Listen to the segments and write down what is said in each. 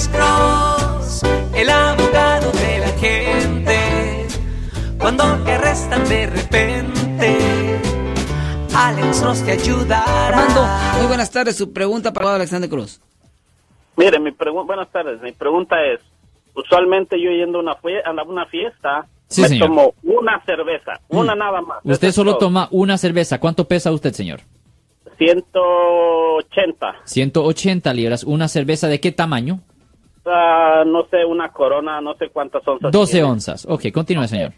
Alex Cross, el abogado de la gente. Cuando te arrestan de repente, Alex Cross te ayudará. Armando, muy buenas tardes. Su pregunta para Alexander Cruz. Mire, mi pregunta, buenas tardes. Mi pregunta es, usualmente yo yendo a una, fie- a una fiesta, Sí, me señor. tomo una cerveza, una nada más. Usted Eso solo todo. toma una cerveza. ¿Cuánto pesa usted, señor? 180. 180 libras. ¿Una cerveza de qué tamaño? No sé, una corona, no sé cuántas onzas. 12 tiene. onzas. Ok, continúe, señor.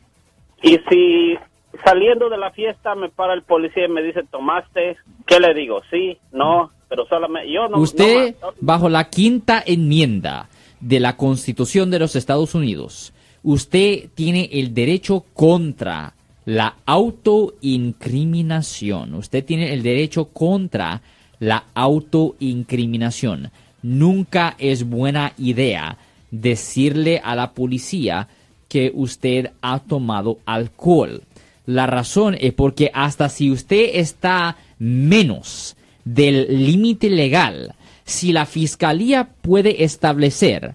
Y si saliendo de la fiesta me para el policía y me dice, ¿tomaste? ¿Qué le digo? Sí, no, pero solamente yo no. Usted, no bajo la quinta enmienda de la Constitución de los Estados Unidos, usted tiene el derecho contra la autoincriminación. Usted tiene el derecho contra la autoincriminación. Nunca es buena idea decirle a la policía que usted ha tomado alcohol. La razón es porque hasta si usted está menos del límite legal, si la fiscalía puede establecer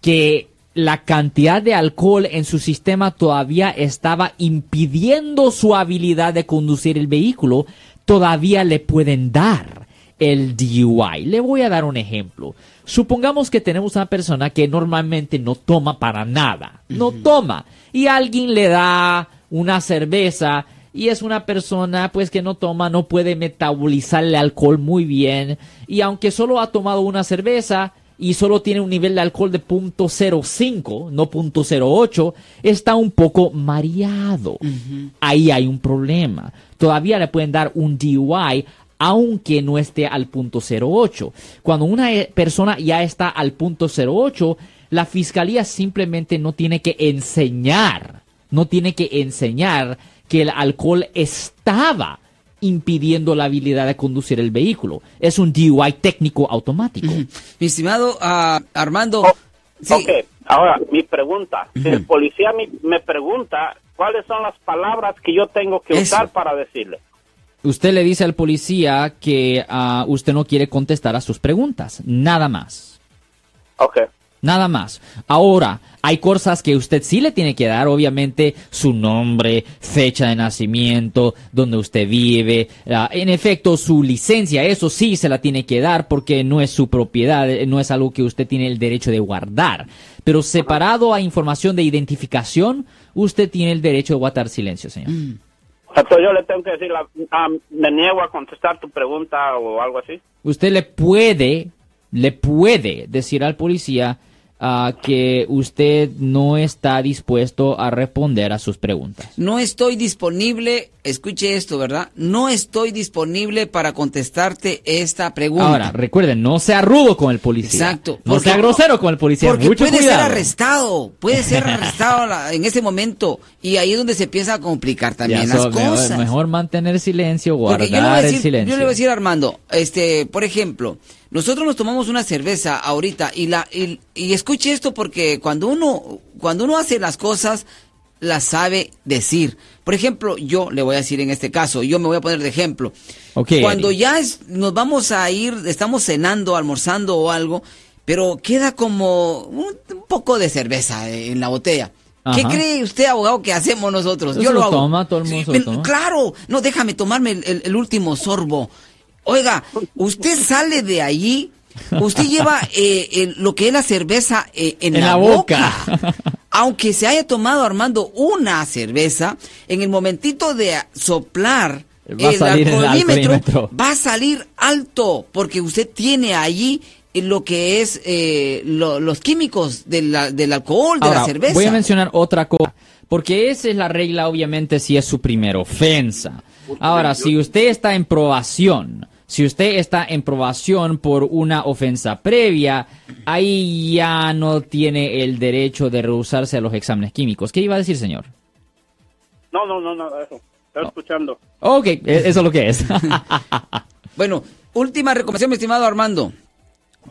que la cantidad de alcohol en su sistema todavía estaba impidiendo su habilidad de conducir el vehículo, todavía le pueden dar el DUI. Le voy a dar un ejemplo. Supongamos que tenemos una persona que normalmente no toma para nada, no toma, y alguien le da una cerveza y es una persona pues que no toma, no puede metabolizar el alcohol muy bien, y aunque solo ha tomado una cerveza, y solo tiene un nivel de alcohol de .05, no .08, está un poco mareado. Ahí hay un problema. Todavía le pueden dar un DUI aunque no esté al .08. Cuando una eh, persona ya está al .08, la fiscalía simplemente no tiene que enseñar, no tiene que enseñar que el alcohol estaba impidiendo la habilidad de conducir el vehículo. Es un DUI técnico automático. Mi estimado ah, Armando. sí, Ok, ahora mi pregunta. Si el policía me, me pregunta cuáles son las palabras que yo tengo que Eso. usar para decirle. Usted le dice al policía que ah, usted no quiere contestar a sus preguntas. Nada más. Ok. Nada más. Ahora, hay cosas que usted sí le tiene que dar, obviamente, su nombre, fecha de nacimiento, donde usted vive, ah, en efecto, su licencia, eso sí se la tiene que dar porque no es su propiedad, eh, no es algo que usted tiene el derecho de guardar. Pero separado a información de identificación, usted tiene el derecho de guardar silencio, señor. Entonces yo le tengo que decir, la- me niego a contestar tu pregunta o algo así. usted le puede, le puede decir al policía ah, que usted no está dispuesto a responder a sus preguntas. No estoy disponible, escuche esto, ¿verdad? No estoy disponible para contestarte esta pregunta. Ahora, recuerden, no sea rudo con el policía. Exacto. No porque- sea grosero con el policía. Porque Mucho puede ser arrestado, puede ser arrestado en ese momento. Y ahí es donde se empieza a complicar también las mejor, cosas. mejor mantener silencio, guardar yo le, voy a el silencio. yo le voy a decir Armando, este, por ejemplo, nosotros nos tomamos una cerveza ahorita y la y, y escuche esto porque cuando uno cuando uno hace las cosas las sabe decir. Por ejemplo, yo le voy a decir en este caso, yo me voy a poner de ejemplo. Cuando Eddie. ya es- nos vamos a ir, estamos cenando, almorzando o algo, pero queda como un, un poco de cerveza en la botella. ¿Qué cree usted, abogado, que hacemos nosotros? Eso Yo lo lo hago. toma, todo el mundo lo toma. Claro, no, déjame tomarme el, el- el último sorbo. Oiga, usted sale de allí, usted lleva eh, el- lo que es la cerveza eh, en, En la, la boca. boca. Aunque se haya tomado Armando una cerveza, en el momentito de soplar Va a el salir el alcoholímetro, va a salir alto, porque usted tiene allí lo que es eh, lo- los químicos de la- del alcohol, de la cerveza. voy a mencionar otra cosa. Porque esa es la regla, obviamente, si es su primera ofensa. Ahora, si usted está en probación, si usted está en probación por una ofensa previa, ahí ya no tiene el derecho de rehusarse a los exámenes químicos. ¿Qué iba a decir, señor? No, no, no, no, eso. Estoy escuchando. Ok, e- eso es lo que es. Bueno, última recomendación, mi estimado Armando.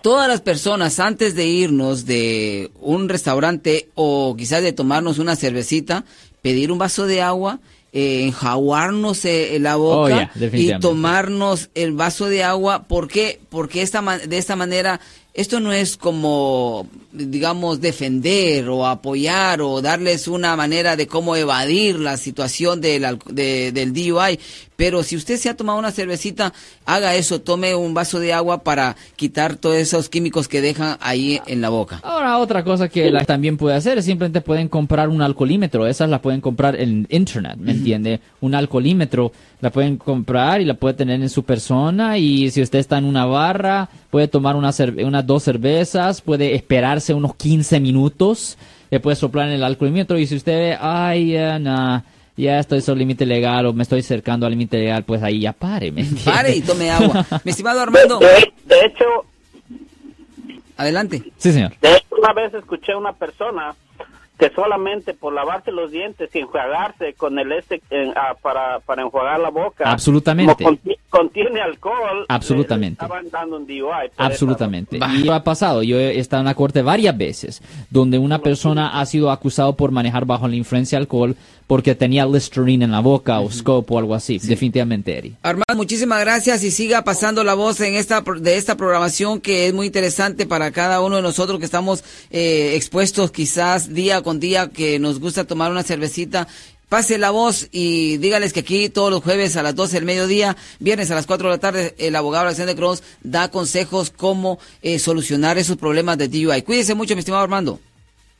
Todas las personas antes de irnos de un restaurante o quizás de tomarnos una cervecita, pedir un vaso de agua, eh, enjaguarnos eh, la boca Oh, yeah, y tomarnos el vaso de agua. ¿Por qué? Porque esta, ma- de esta manera esto no es como, digamos, defender o apoyar o darles una manera de cómo evadir la situación del, de- del DUI, pero si usted se ha tomado una cervecita, haga eso, tome un vaso de agua para quitar todos esos químicos que dejan ahí en la boca. Ahora, otra cosa que la también puede hacer es simplemente pueden comprar un alcoholímetro. Esas las pueden comprar en internet, ¿me entiende? Un alcoholímetro la pueden comprar y la puede tener en su persona. Y si usted está en una barra, puede tomar una cerve- unas dos cervezas, puede esperarse unos 15 minutos, le puede soplar en el alcoholímetro. Y si usted ve, ay, ya, nah, ya estoy sobre el límite legal o me estoy acercando al límite legal, pues ahí ya pare, ¿me? Pare y tome agua. Mi estimado Armando, de- de hecho, adelante. Sí, señor. de hecho, una vez escuché a una persona que solamente por lavarse los dientes y enjuagarse con el este en- ah, para, para enjuagar la boca, Absolutamente. como contiene alcohol, Absolutamente. le estaban dando un DUI. Absolutamente. Y ha pasado. Yo he estado en la corte varias veces donde una persona ha sido acusado por manejar bajo la influencia de alcohol porque tenía Listerine en la boca o scope o algo así. Definitivamente, Eri. Armando, muchísimas gracias y siga pasando la voz en esta de esta programación que es muy interesante para cada uno de nosotros que estamos eh, expuestos quizás día con día que nos gusta tomar una cervecita. Pase la voz y dígales que aquí todos los jueves a las 12 del mediodía, viernes a las 4 de la tarde, el abogado Alexander Cross da consejos cómo eh, solucionar esos problemas de DUI. Cuídese mucho, mi estimado Armando.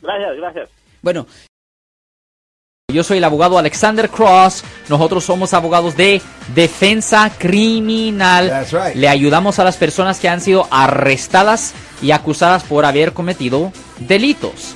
Gracias, gracias. Bueno, Yo soy el abogado Alexander Cross. Nosotros somos abogados de defensa criminal. That's right. Le ayudamos a las personas que han sido arrestadas y acusadas por haber cometido delitos.